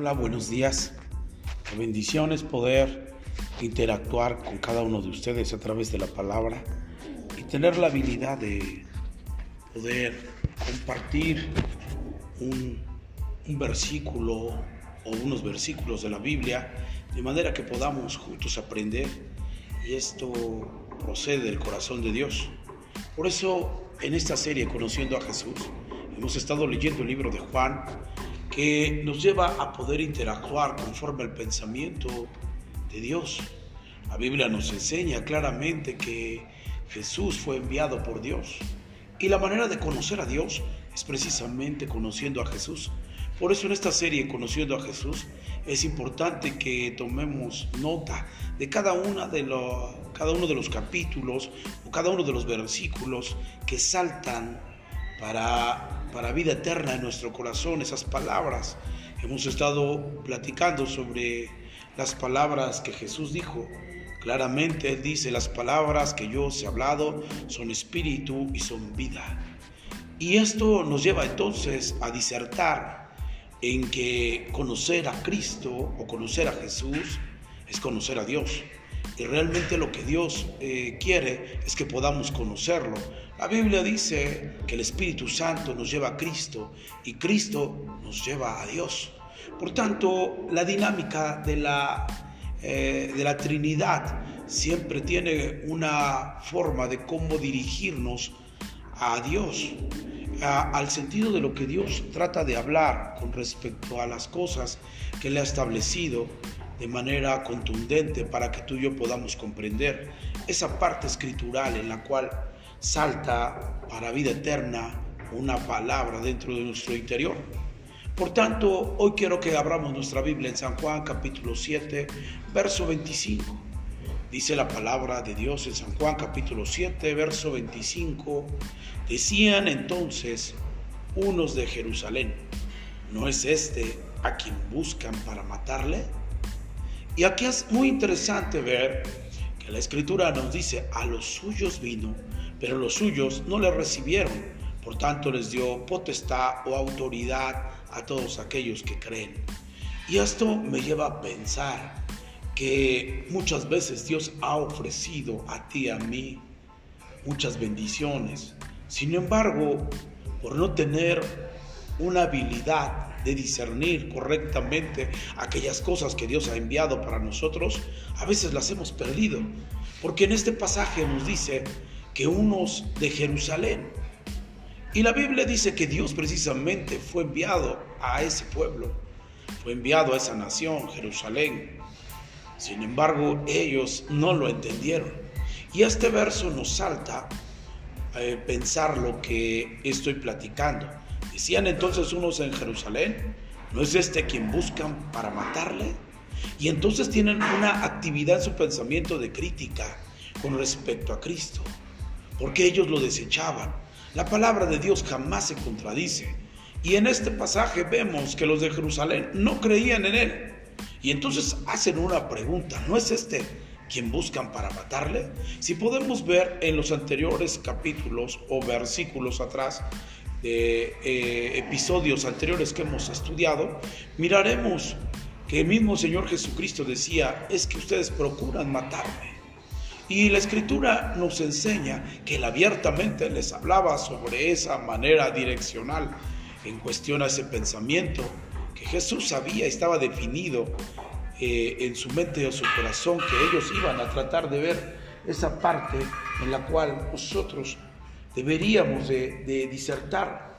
Hola, buenos días. La bendición es poder interactuar con cada uno de ustedes a través de la palabra y tener la habilidad de poder compartir un, un versículo o unos versículos de la Biblia de manera que podamos juntos aprender y esto procede del corazón de Dios. Por eso en esta serie Conociendo a Jesús hemos estado leyendo el libro de Juan nos lleva a poder interactuar conforme al pensamiento de Dios. La Biblia nos enseña claramente que Jesús fue enviado por Dios y la manera de conocer a Dios es precisamente conociendo a Jesús. Por eso en esta serie Conociendo a Jesús es importante que tomemos nota de cada, una de cada uno de los capítulos o cada uno de los versículos que saltan para, para vida eterna en nuestro corazón, esas palabras. Hemos estado platicando sobre las palabras que Jesús dijo. Claramente Él dice, las palabras que yo os he hablado son espíritu y son vida. Y esto nos lleva entonces a disertar en que conocer a Cristo o conocer a Jesús es conocer a Dios. Y realmente lo que Dios eh, quiere es que podamos conocerlo. La Biblia dice que el Espíritu Santo nos lleva a Cristo y Cristo nos lleva a Dios. Por tanto, la dinámica de la, eh, de la Trinidad siempre tiene una forma de cómo dirigirnos a Dios, al sentido de lo que Dios trata de hablar con respecto a las cosas que le ha establecido de manera contundente para que tú y yo podamos comprender esa parte escritural en la cual salta para vida eterna una palabra dentro de nuestro interior. Por tanto, hoy quiero que abramos nuestra Biblia en San Juan capítulo 7, verso 25. Dice la palabra de Dios en San Juan capítulo 7, verso 25. Decían entonces unos de Jerusalén, ¿no es este a quien buscan para matarle? Y aquí es muy interesante ver que la escritura nos dice, a los suyos vino, pero los suyos no le recibieron. Por tanto les dio potestad o autoridad a todos aquellos que creen. Y esto me lleva a pensar que muchas veces Dios ha ofrecido a ti a mí muchas bendiciones. Sin embargo, por no tener una habilidad de discernir correctamente aquellas cosas que Dios ha enviado para nosotros, a veces las hemos perdido. Porque en este pasaje nos dice que unos de Jerusalén, y la Biblia dice que Dios precisamente fue enviado a ese pueblo, fue enviado a esa nación, Jerusalén. Sin embargo, ellos no lo entendieron. Y este verso nos salta eh, pensar lo que estoy platicando. Decían entonces unos en Jerusalén, ¿no es este quien buscan para matarle? Y entonces tienen una actividad en su pensamiento de crítica con respecto a Cristo, porque ellos lo desechaban. La palabra de Dios jamás se contradice. Y en este pasaje vemos que los de Jerusalén no creían en él. Y entonces hacen una pregunta, ¿no es este quien buscan para matarle? Si podemos ver en los anteriores capítulos o versículos atrás, de eh, episodios anteriores que hemos estudiado, miraremos que el mismo Señor Jesucristo decía, es que ustedes procuran matarme. Y la escritura nos enseña que él abiertamente les hablaba sobre esa manera direccional en cuestión a ese pensamiento que Jesús sabía, estaba definido eh, en su mente o su corazón, que ellos iban a tratar de ver esa parte en la cual nosotros deberíamos de, disertar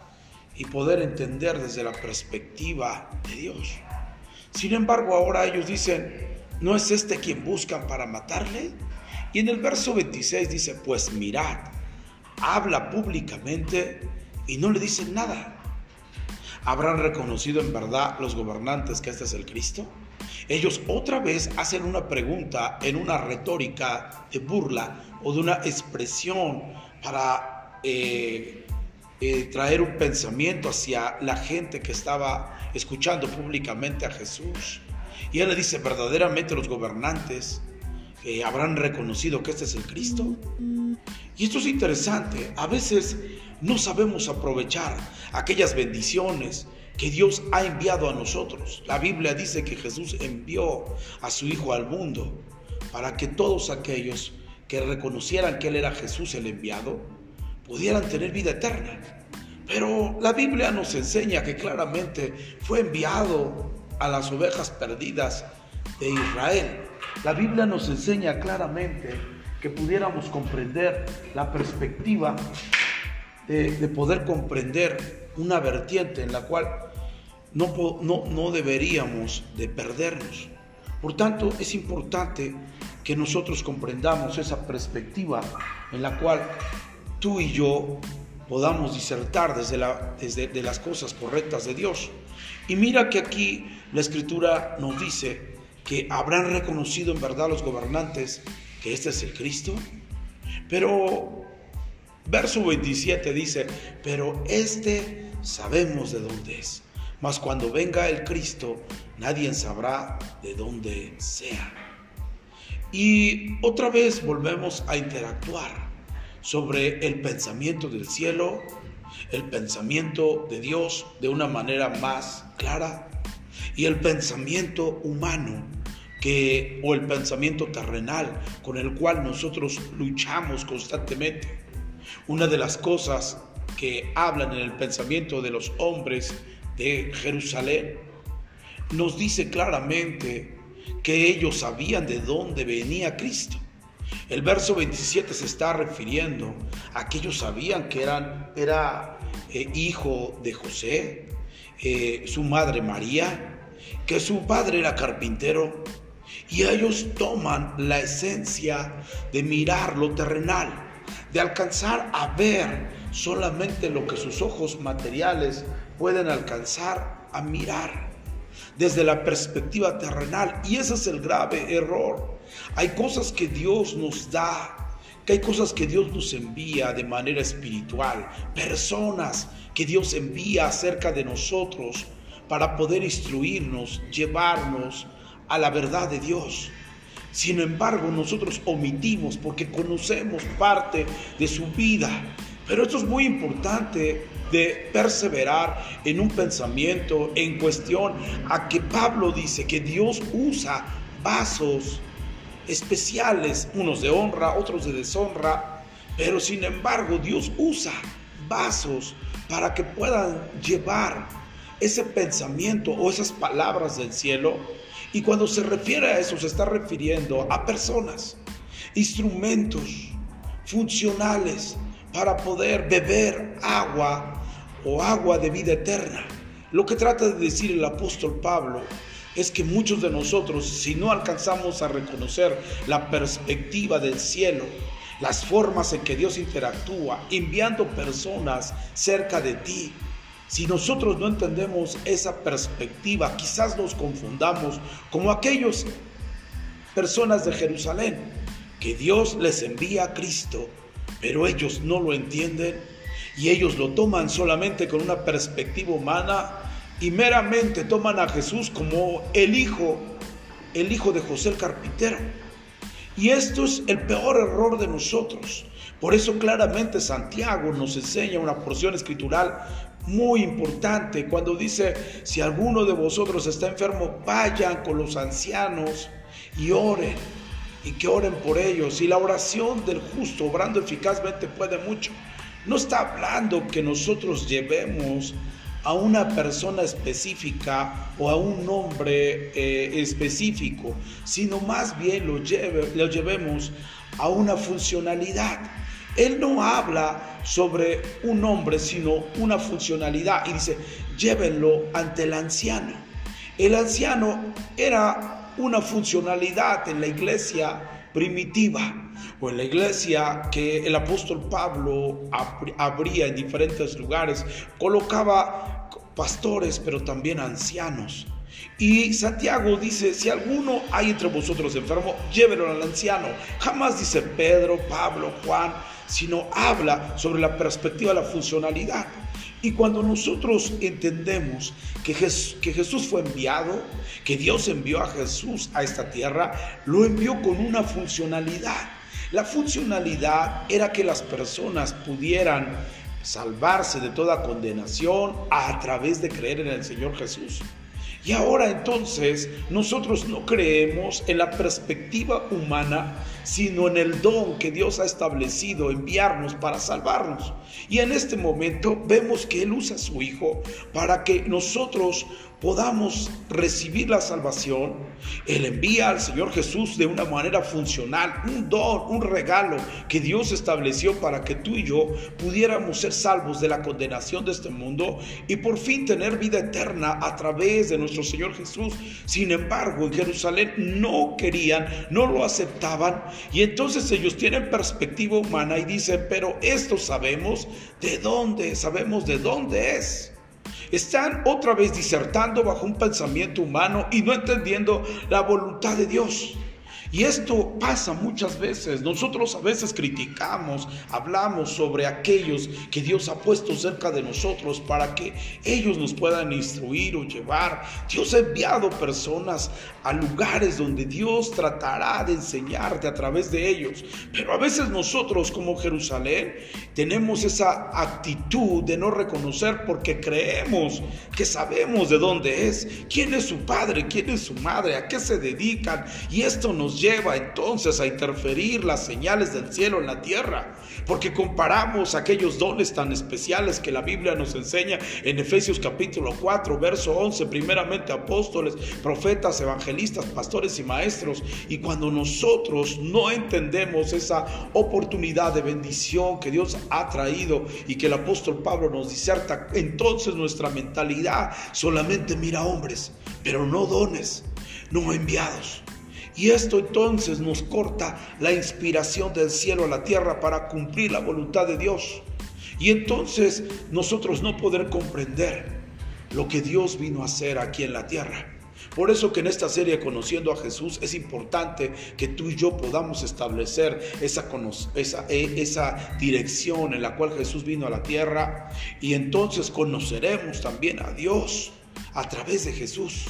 y poder entender desde la perspectiva de Dios. Sin embargo, ahora ellos dicen, ¿no es este quien buscan para matarle? Y en el verso 26 dice, pues mirad, habla públicamente y no le dicen nada. ¿Habrán reconocido en verdad los gobernantes que este es el Cristo? Ellos otra vez hacen una pregunta en una retórica de burla o de una expresión para eh, eh, traer un pensamiento hacia la gente que estaba escuchando públicamente a Jesús. Y él le dice, verdaderamente los gobernantes eh, habrán reconocido que este es el Cristo. Y esto es interesante, a veces no sabemos aprovechar aquellas bendiciones que Dios ha enviado a nosotros. La Biblia dice que Jesús envió a su Hijo al mundo para que todos aquellos que reconocieran que Él era Jesús el enviado, pudieran tener vida eterna. Pero la Biblia nos enseña que claramente fue enviado a las ovejas perdidas de Israel. La Biblia nos enseña claramente que pudiéramos comprender la perspectiva de, de poder comprender una vertiente en la cual no, no, deberíamos de perdernos. Por tanto, es importante que nosotros comprendamos esa perspectiva en la cual tú y yo podamos disertar desde, de las cosas correctas de Dios. Y mira que aquí la escritura nos dice que habrán reconocido en verdad los gobernantes que este es el Cristo. Pero verso 27 dice, pero este sabemos de dónde es mas cuando venga el Cristo, nadie sabrá de dónde sea. Y otra vez volvemos a interactuar sobre el pensamiento del cielo, el pensamiento de Dios de una manera más clara y el pensamiento humano que o el pensamiento terrenal con el cual nosotros luchamos constantemente. Una de las cosas que hablan en el pensamiento de los hombres de Jerusalén, nos dice claramente que ellos sabían de dónde venía Cristo. El verso 27 se está refiriendo a que ellos sabían que eran, era eh, hijo de José, eh, su madre María, que su padre era carpintero, y ellos toman la esencia de mirar lo terrenal, de alcanzar a ver solamente lo que sus ojos materiales pueden alcanzar a mirar desde la perspectiva terrenal. Y ese es el grave error. Hay cosas que Dios nos da, que hay cosas que Dios nos envía de manera espiritual, personas que Dios envía acerca de nosotros para poder instruirnos, llevarnos a la verdad de Dios. Sin embargo, nosotros omitimos porque conocemos parte de su vida. Pero esto es muy importante de perseverar en un pensamiento en cuestión a que Pablo dice que Dios usa vasos especiales, unos de honra, otros de deshonra, pero sin embargo Dios usa vasos para que puedan llevar ese pensamiento o esas palabras del cielo. Y cuando se refiere a eso, se está refiriendo a personas, instrumentos funcionales para poder beber agua o agua de vida eterna. Lo que trata de decir el apóstol Pablo es que muchos de nosotros, si no alcanzamos a reconocer la perspectiva del cielo, las formas en que Dios interactúa, enviando personas cerca de ti, si nosotros no entendemos esa perspectiva, quizás nos confundamos como aquellos personas de Jerusalén, que Dios les envía a Cristo, pero ellos no lo entienden y ellos lo toman solamente con una perspectiva humana y meramente toman a Jesús como el hijo, el hijo de José el carpintero. Y esto es el peor error de nosotros. Por eso claramente Santiago nos enseña una porción escritural muy importante cuando dice, si alguno de vosotros está enfermo, vayan con los ancianos y oren y que oren por ellos. Y la oración del justo, obrando eficazmente, puede mucho. No está hablando que nosotros llevemos a una persona específica o a un nombre eh, específico, sino más bien lo, lleve, lo llevemos a una funcionalidad. Él no habla sobre un nombre, sino una funcionalidad. Y dice, llévenlo ante el anciano. El anciano era una funcionalidad en la iglesia primitiva o en la iglesia que el apóstol Pablo abría en diferentes lugares, colocaba pastores, pero también ancianos. Y Santiago dice, si alguno hay entre vosotros enfermo, llévelo al anciano. Jamás dice Pedro, Pablo, Juan, sino habla sobre la perspectiva de la funcionalidad. Y cuando nosotros entendemos que que Jesús fue enviado, que Dios envió a Jesús a esta tierra, lo envió con una funcionalidad. La funcionalidad era que las personas pudieran salvarse de toda condenación a través de creer en el Señor Jesús. Y ahora entonces nosotros no creemos en la perspectiva humana, sino en el don que Dios ha establecido enviarnos para salvarnos. Y en este momento vemos que Él usa a su Hijo para que nosotros podamos recibir la salvación, Él envía al Señor Jesús de una manera funcional, un don, un regalo que Dios estableció para que tú y yo pudiéramos ser salvos de la condenación de este mundo y por fin tener vida eterna a través de nuestro Señor Jesús. Sin embargo, en Jerusalén no querían, no lo aceptaban y entonces ellos tienen perspectiva humana y dicen, pero esto sabemos de dónde, sabemos de dónde es. Están otra vez disertando bajo un pensamiento humano y no entendiendo la voluntad de Dios. Y esto pasa muchas veces. Nosotros a veces criticamos, hablamos sobre aquellos que Dios ha puesto cerca de nosotros para que ellos nos puedan instruir o llevar. Dios ha enviado personas a lugares donde Dios tratará de enseñarte a través de ellos. Pero a veces nosotros como Jerusalén tenemos esa actitud de no reconocer porque creemos que sabemos de dónde es, quién es su padre, quién es su madre, a qué se dedican. Y esto nos lleva entonces a interferir las señales del cielo en la tierra, porque comparamos aquellos dones tan especiales que la Biblia nos enseña en Efesios capítulo 4, verso 11, primeramente apóstoles, profetas, evangelistas, pastores y maestros, y cuando nosotros no entendemos esa oportunidad de bendición que Dios ha traído y que el apóstol Pablo nos diserta, entonces nuestra mentalidad solamente mira hombres, pero no dones, no enviados. Y esto entonces nos corta la inspiración del cielo a la tierra para cumplir la voluntad de Dios. Y entonces nosotros no poder comprender lo que Dios vino a hacer aquí en la tierra. Por eso que en esta serie Conociendo a Jesús es importante que tú y yo podamos establecer esa, esa, e, esa, dirección en la cual Jesús vino a la tierra y entonces conoceremos también a Dios a través de Jesús.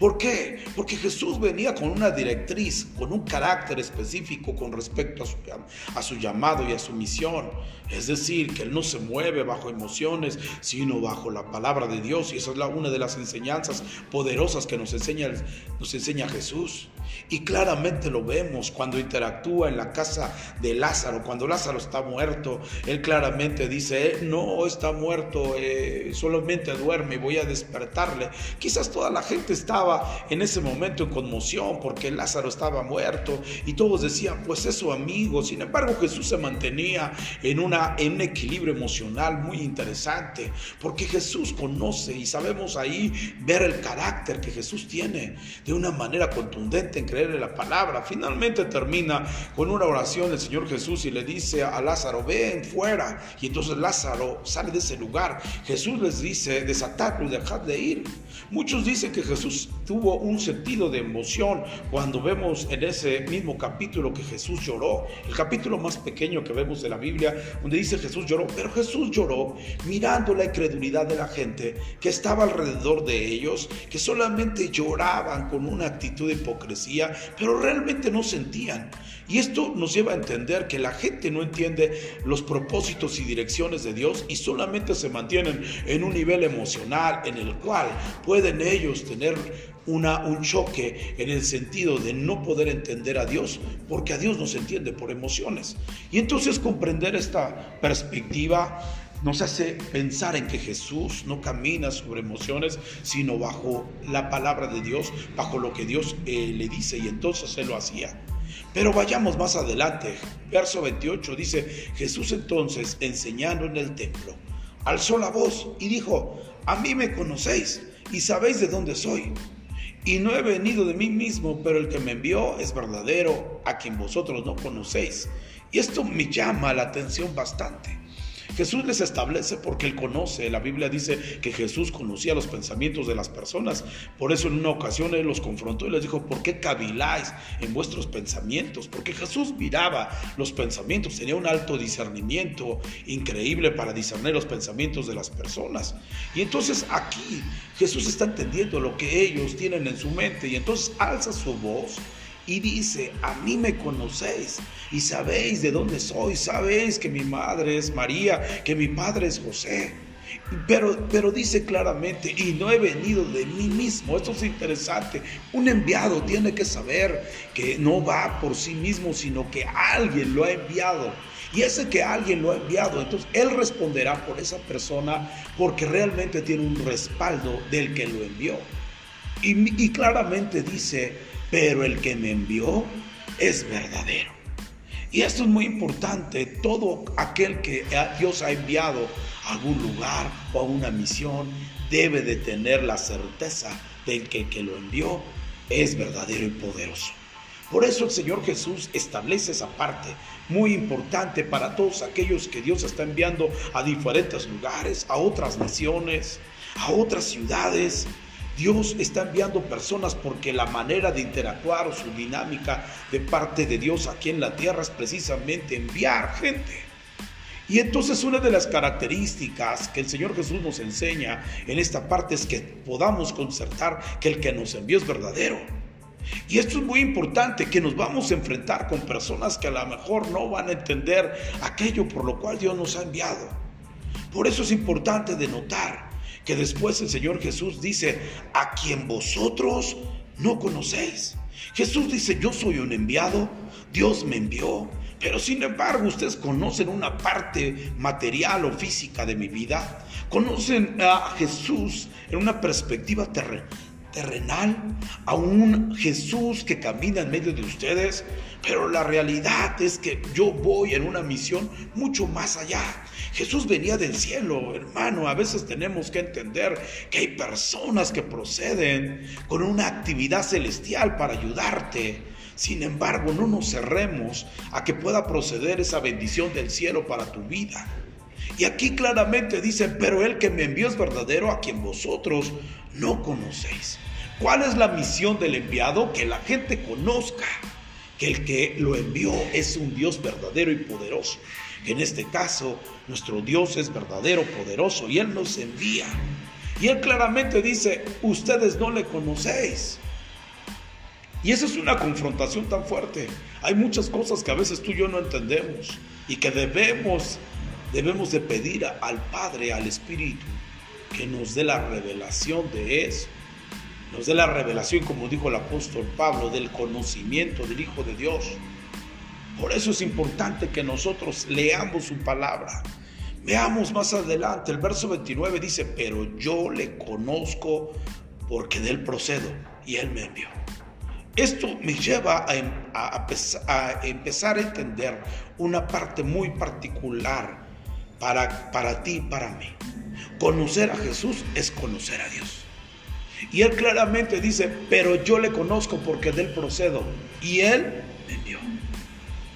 ¿Por qué? Porque Jesús venía con una directriz, con un carácter específico con respecto a su, llamado y a su misión. Es decir, que Él no se mueve bajo emociones, sino bajo la palabra de Dios. Y esa es una de las enseñanzas poderosas que nos enseña, Jesús. Y claramente lo vemos cuando interactúa en la casa de Lázaro, cuando Lázaro está muerto, él claramente dice, no está muerto, eh, solamente duerme, voy a despertarle. Quizás toda la gente estaba en ese momento en conmoción porque Lázaro estaba muerto y todos decían, pues es su amigo. Sin embargo, Jesús se mantenía en, una, en un equilibrio emocional muy interesante porque Jesús conoce y sabemos ahí ver el carácter que Jesús tiene de una manera contundente en creerle la palabra. Finalmente termina con una oración del Señor Jesús y le dice a Lázaro, ven fuera. Y entonces Lázaro sale de ese lugar. Jesús les dice, desatadlo y dejad de ir. Muchos dicen que Jesús tuvo un sentido de emoción cuando vemos en ese mismo capítulo que Jesús lloró. El capítulo más pequeño que vemos de la Biblia, donde dice Jesús lloró. Pero Jesús lloró mirando la incredulidad de la gente que estaba alrededor de ellos, que solamente lloraban con una actitud de hipocresía pero realmente no sentían. Y esto nos lleva a entender que la gente no entiende los propósitos y direcciones de Dios y solamente se mantienen en un nivel emocional en el cual pueden ellos tener un choque en el sentido de no poder entender a Dios, porque a Dios no se entiende por emociones. Y entonces comprender esta perspectiva nos hace pensar en que Jesús no camina sobre emociones, sino bajo la palabra de Dios, bajo lo que Dios eh, le dice, y entonces Él lo hacía. Pero vayamos más adelante. Verso 28 dice, Jesús entonces, enseñando en el templo, alzó la voz y dijo, a mí me conocéis y sabéis de dónde soy. Y no he venido de mí mismo, pero el que me envió es verdadero, a quien vosotros no conocéis. Y esto me llama la atención bastante. Jesús les establece porque Él conoce. La Biblia dice que Jesús conocía los pensamientos de las personas. Por eso en una ocasión Él los confrontó y les dijo, ¿por qué caviláis en vuestros pensamientos? Porque Jesús miraba los pensamientos, tenía un alto discernimiento increíble para discernir los pensamientos de las personas. Y entonces aquí Jesús está entendiendo lo que ellos tienen en su mente y entonces alza su voz y dice, a mí me conocéis y sabéis de dónde soy, sabéis que mi madre es María, que mi padre es José. Pero, pero dice claramente, y no he venido de mí mismo. Esto es interesante. Un enviado tiene que saber que no va por sí mismo, sino que alguien lo ha enviado. Y ese que alguien lo ha enviado, entonces él responderá por esa persona porque realmente tiene un respaldo del que lo envió. Y, y claramente dice, pero el que me envió es verdadero. Y esto es muy importante. Todo aquel que Dios ha enviado a algún lugar o a una misión debe de tener la certeza de que el que lo envió es verdadero y poderoso. Por eso el Señor Jesús establece esa parte muy importante para todos aquellos que Dios está enviando a diferentes lugares, a otras naciones, a otras ciudades. Dios está enviando personas porque la manera de interactuar o su dinámica de parte de Dios aquí en la tierra es precisamente enviar gente. Y entonces una de las características que el Señor Jesús nos enseña en esta parte es que podamos concertar que el que nos envió es verdadero. Y esto es muy importante, que nos vamos a enfrentar con personas que a lo mejor no van a entender aquello por lo cual Dios nos ha enviado. Por eso es importante de notar que después el Señor Jesús dice, a quien vosotros no conocéis. Jesús dice, yo soy un enviado, Dios me envió, pero sin embargo ustedes conocen una parte material o física de mi vida, conocen a Jesús en una perspectiva terrenal terrenal, a un Jesús que camina en medio de ustedes, pero la realidad es que yo voy en una misión mucho más allá. Jesús venía del cielo, hermano. A veces tenemos que entender que hay personas que proceden con una actividad celestial para ayudarte. Sin embargo, no nos cerremos a que pueda proceder esa bendición del cielo para tu vida. Y aquí claramente dice, pero el que me envió es verdadero a quien vosotros no conocéis. ¿Cuál es la misión del enviado? Que la gente conozca que el que lo envió es un Dios verdadero y poderoso. Que en este caso nuestro Dios es verdadero, poderoso y Él nos envía. Y Él claramente dice, ustedes no le conocéis. Y esa es una confrontación tan fuerte. Hay muchas cosas que a veces tú y yo no entendemos y que debemos debemos de pedir al Padre, al Espíritu, que nos dé la revelación de eso. Nos dé la revelación, como dijo el apóstol Pablo, del conocimiento del Hijo de Dios. Por eso es importante que nosotros leamos su palabra. Veamos más adelante, el verso 29 dice, pero yo le conozco porque de él procedo y él me envió. Esto me lleva a, em, a, a, empezar a entender una parte muy particular para, para ti y para mí. Conocer a Jesús es conocer a Dios. Y él claramente dice, pero yo le conozco porque de él procedo. Y él me envió.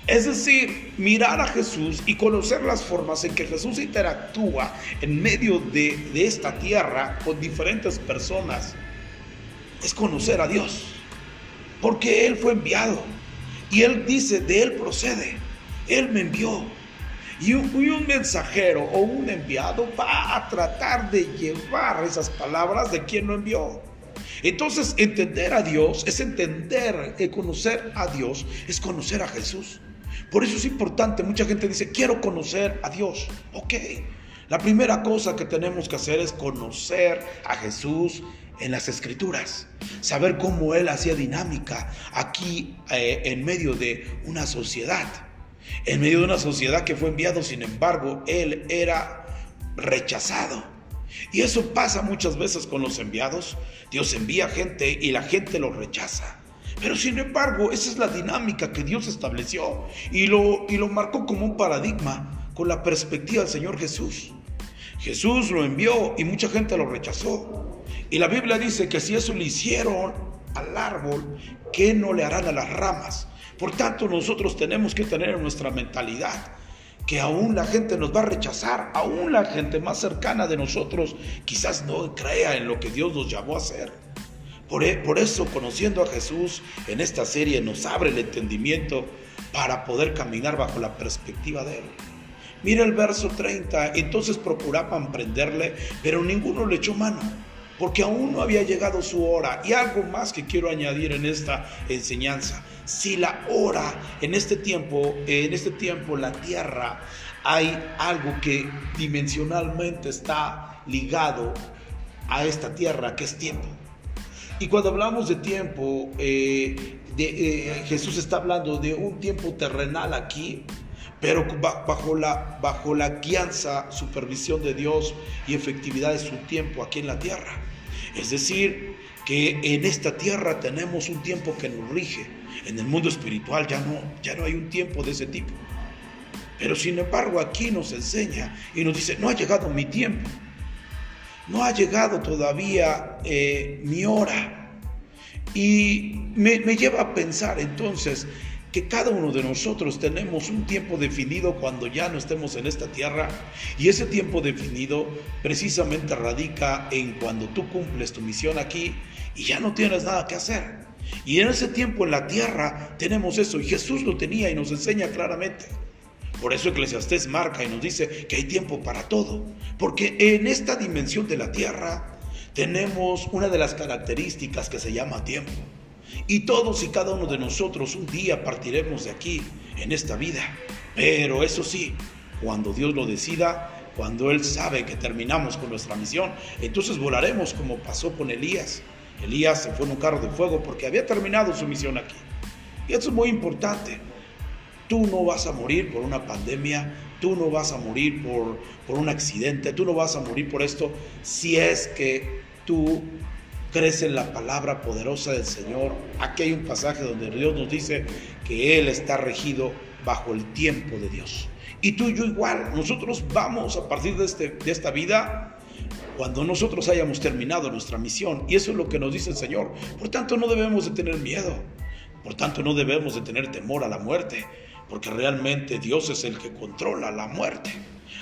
Es decir, mirar a Jesús y conocer las formas en que Jesús interactúa en medio de, de esta tierra con diferentes personas es conocer a Dios. Porque Él fue enviado. Y Él dice, de Él procede. Él me envió. Y un, mensajero o un enviado va a tratar de llevar esas palabras de quien lo envió. Entonces, entender a Dios es entender, conocer a Dios es conocer a Jesús. Por eso es importante, mucha gente dice, quiero conocer a Dios. Ok, la primera cosa que tenemos que hacer es conocer a Jesús en las escrituras, saber cómo Él hacía dinámica aquí eh, en medio de una sociedad. En medio de una sociedad que fue enviado, sin embargo, él era rechazado. Y eso pasa muchas veces con los enviados. Dios envía gente y la gente lo rechaza. Pero sin embargo, esa es la dinámica que Dios estableció y lo, y lo marcó como un paradigma con la perspectiva del Señor Jesús. Jesús lo envió y mucha gente lo rechazó. Y la Biblia dice que si eso le hicieron al árbol, ¿qué no le harán a las ramas? Por tanto, nosotros tenemos que tener en nuestra mentalidad que aún la gente nos va a rechazar, aún la gente más cercana de nosotros quizás no crea en lo que Dios nos llamó a hacer. Por, e, por eso, conociendo a Jesús en esta serie nos abre el entendimiento para poder caminar bajo la perspectiva de Él. Mira el verso 30, entonces procuraban prenderle, pero ninguno le echó mano. Porque aún no había llegado su hora. Y algo más que quiero añadir en esta enseñanza. Si la hora en este tiempo, en este tiempo la tierra hay algo que dimensionalmente está ligado a esta tierra que es tiempo. Y cuando hablamos de tiempo, eh, eh, Jesús está hablando de un tiempo terrenal aquí, pero bajo la, bajo la guianza, supervisión de Dios y efectividad de su tiempo aquí en la tierra. Es decir, que en esta tierra tenemos un tiempo que nos rige. En el mundo espiritual ya no, ya no hay un tiempo de ese tipo. Pero sin embargo aquí nos enseña y nos dice, no ha llegado mi tiempo. No ha llegado todavía eh, mi hora. Y me, me lleva a pensar entonces que cada uno de nosotros tenemos un tiempo definido cuando ya no estemos en esta tierra y ese tiempo definido precisamente radica en cuando tú cumples tu misión aquí y ya no tienes nada que hacer. Y en ese tiempo en la tierra tenemos eso y Jesús lo tenía y nos enseña claramente. Por eso Eclesiastés marca y nos dice que hay tiempo para todo, porque en esta dimensión de la tierra tenemos una de las características que se llama tiempo. Y todos y cada uno de nosotros un día partiremos de aquí, en esta vida. Pero eso sí, cuando Dios lo decida, cuando Él sabe que terminamos con nuestra misión, entonces volaremos como pasó con Elías. Elías se fue en un carro de fuego porque había terminado su misión aquí. Y eso es muy importante. Tú no vas a morir por una pandemia, tú no vas a morir por, por un accidente, tú no vas a morir por esto si es que tú crece la palabra poderosa del Señor. Aquí hay un pasaje donde Dios nos dice que Él está regido bajo el tiempo de Dios. Y tú y yo igual, nosotros vamos a partir de, este, de esta vida cuando nosotros hayamos terminado nuestra misión. Y eso es lo que nos dice el Señor. Por tanto, no debemos de tener miedo. Por tanto, no debemos de tener temor a la muerte, porque realmente Dios es el que controla la muerte.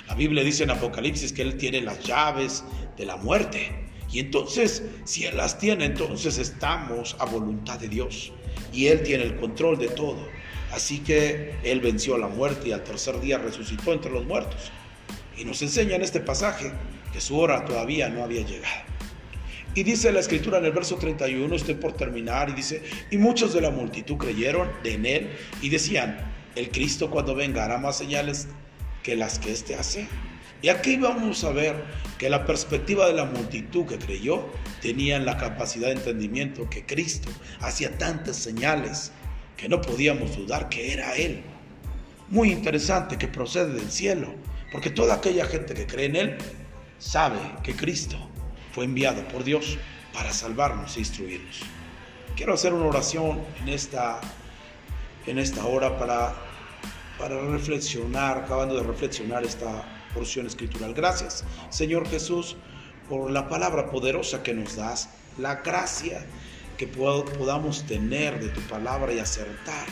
La Biblia dice en Apocalipsis que Él tiene las llaves de la muerte. Y entonces, si Él las tiene, entonces estamos a voluntad de Dios. Y Él tiene el control de todo. Así que Él venció a la muerte y al tercer día resucitó entre los muertos. Y nos enseña en este pasaje que su hora todavía no había llegado. Y dice la escritura en el verso 31, estoy por terminar, y dice, y muchos de la multitud creyeron en él y decían, el Cristo cuando venga hará más señales que las que éste hace. Y aquí vamos a ver que la perspectiva de la multitud que creyó tenían la capacidad de entendimiento que Cristo hacía tantas señales que no podíamos dudar que era Él. Muy interesante que procede del cielo, porque toda aquella gente que cree en Él sabe que Cristo fue enviado por Dios para salvarnos e instruirnos. Quiero hacer una oración en esta, en esta hora para, para reflexionar, acabando de reflexionar esta porción escritural. Gracias, Señor Jesús, por la palabra poderosa que nos das, la gracia que podamos tener de tu palabra y acertar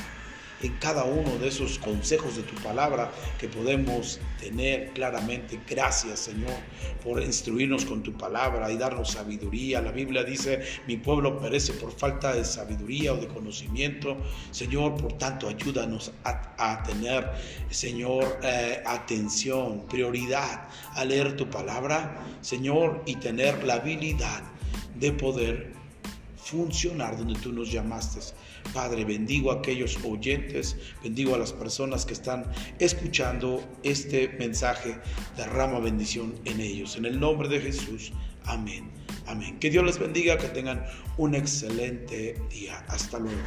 en cada uno de esos consejos de tu palabra que podemos tener claramente. Gracias, Señor, por instruirnos con tu palabra y darnos sabiduría. La Biblia dice, mi pueblo perece por falta de sabiduría o de conocimiento. Señor, por tanto, ayúdanos a, tener, Señor, eh, atención, prioridad a leer tu palabra, Señor, y tener la habilidad de poder funcionar donde tú nos llamaste. Padre, bendigo a aquellos oyentes, bendigo a las personas que están escuchando este mensaje, derrama bendición en ellos. En el nombre de Jesús, amén. Amén. Que Dios les bendiga, que tengan un excelente día. Hasta luego.